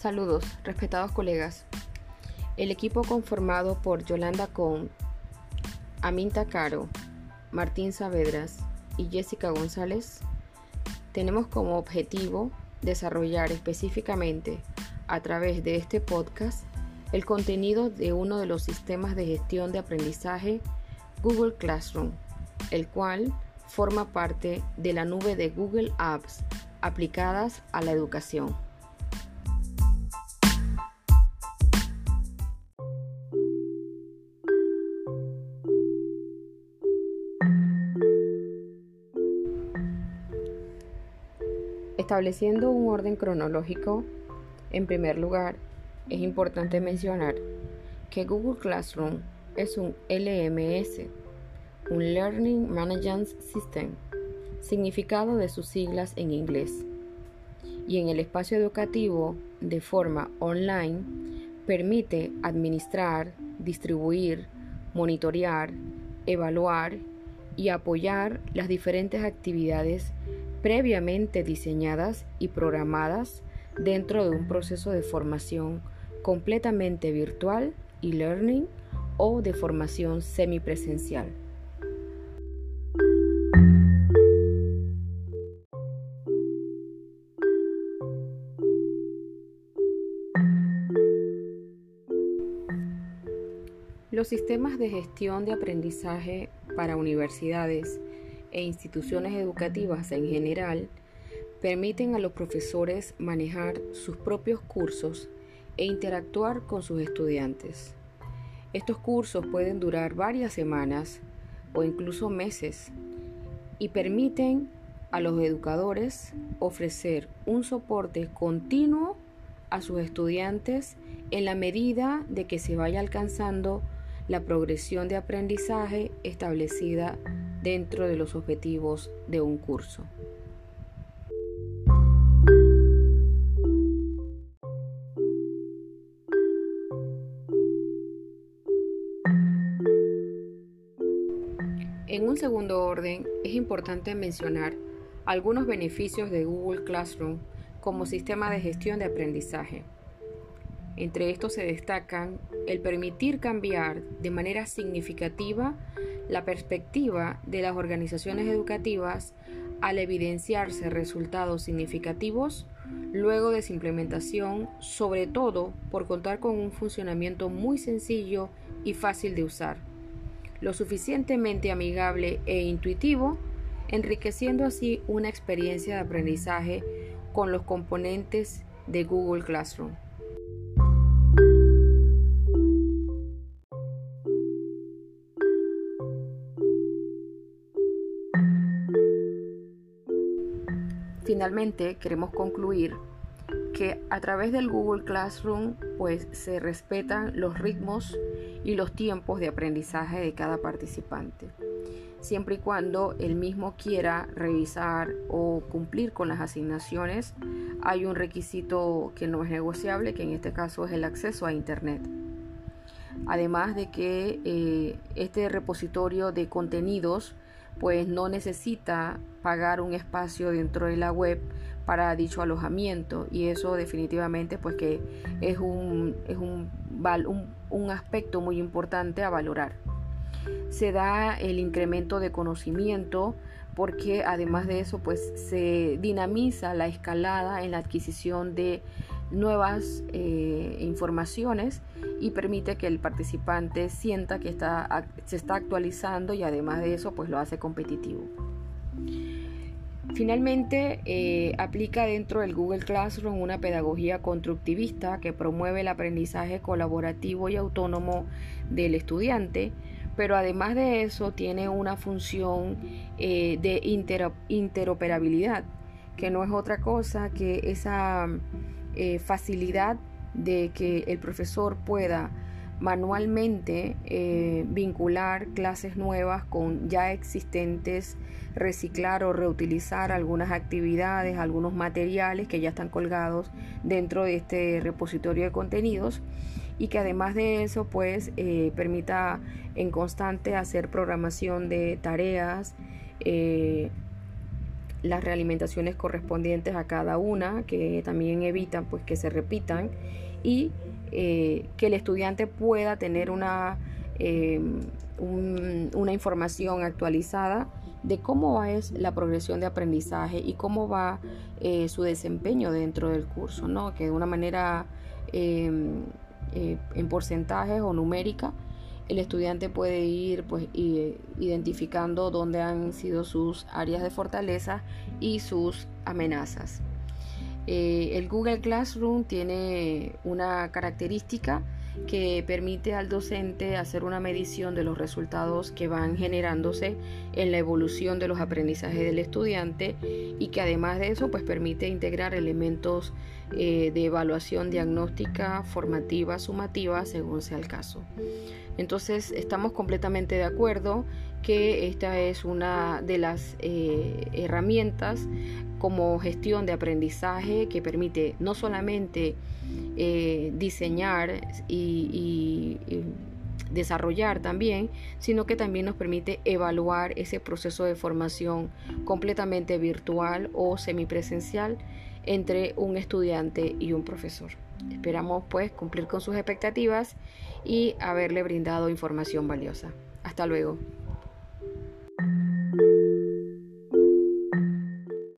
Saludos, respetados colegas. El equipo conformado por Yolanda Cohn, Aminta Caro, Martín Saavedras y Jessica González tenemos como objetivo desarrollar específicamente a través de este podcast el contenido de uno de los sistemas de gestión de aprendizaje Google Classroom, el cual forma parte de la nube de Google Apps aplicadas a la educación. Estableciendo un orden cronológico, en primer lugar, es importante mencionar que Google Classroom es un LMS, un Learning Management System, significado de sus siglas en inglés. Y en el espacio educativo, de forma online, permite administrar, distribuir, monitorear, evaluar y apoyar las diferentes actividades previamente diseñadas y programadas dentro de un proceso de formación completamente virtual y learning o de formación semipresencial. Los sistemas de gestión de aprendizaje para universidades e instituciones educativas en general permiten a los profesores manejar sus propios cursos e interactuar con sus estudiantes. Estos cursos pueden durar varias semanas o incluso meses y permiten a los educadores ofrecer un soporte continuo a sus estudiantes en la medida de que se vaya alcanzando la progresión de aprendizaje establecida dentro de los objetivos de un curso. En un segundo orden, es importante mencionar algunos beneficios de Google Classroom como sistema de gestión de aprendizaje. Entre estos se destacan el permitir cambiar de manera significativa la perspectiva de las organizaciones educativas al evidenciarse resultados significativos luego de su implementación, sobre todo por contar con un funcionamiento muy sencillo y fácil de usar, lo suficientemente amigable e intuitivo, enriqueciendo así una experiencia de aprendizaje con los componentes de Google Classroom. Finalmente, queremos concluir que a través del Google Classroom pues se respetan los ritmos y los tiempos de aprendizaje de cada participante, siempre y cuando el mismo quiera revisar o cumplir con las asignaciones, hay un requisito que no es negociable, que en este caso es el acceso a Internet. Además de que eh, este repositorio de contenidos pues no necesita pagar un espacio dentro de la web para dicho alojamiento y eso definitivamente pues que es un, es un, un aspecto muy importante a valorar. Se da el incremento de conocimiento porque además de eso pues se dinamiza la escalada en la adquisición de nuevas eh, informaciones y permite que el participante sienta que está, se está actualizando y además de eso pues lo hace competitivo. Finalmente, eh, aplica dentro del Google Classroom una pedagogía constructivista que promueve el aprendizaje colaborativo y autónomo del estudiante, pero además de eso tiene una función eh, de interoperabilidad, que no es otra cosa que esa eh, facilidad de que el profesor pueda manualmente eh, vincular clases nuevas con ya existentes, reciclar o reutilizar algunas actividades, algunos materiales que ya están colgados dentro de este repositorio de contenidos y que además de eso pues eh, permita en constante hacer programación de tareas, las realimentaciones correspondientes a cada una, que también evitan pues que se repitan y eh, que el estudiante pueda tener una, em, una información actualizada de cómo va es la progresión de aprendizaje y cómo va eh, su desempeño dentro del curso, ¿no? que de una manera em, eh, en porcentajes o numérica el estudiante puede ir pues, identificando dónde han sido sus áreas de fortaleza y sus amenazas. Eh, el Google Classroom tiene una característica que permite al docente hacer una medición de los resultados que van generándose en la evolución de los aprendizajes del estudiante y que además de eso pues permite integrar elementos eh, de evaluación diagnóstica, formativa, sumativa según sea el caso. Entonces estamos completamente de acuerdo que esta es una de las eh, herramientas como gestión de aprendizaje que permite no solamente eh, diseñar y, desarrollar también, sino que también nos permite evaluar ese proceso de formación completamente virtual o semipresencial entre un estudiante y un profesor. Esperamos pues cumplir con sus expectativas y haberle brindado información valiosa. Hasta luego.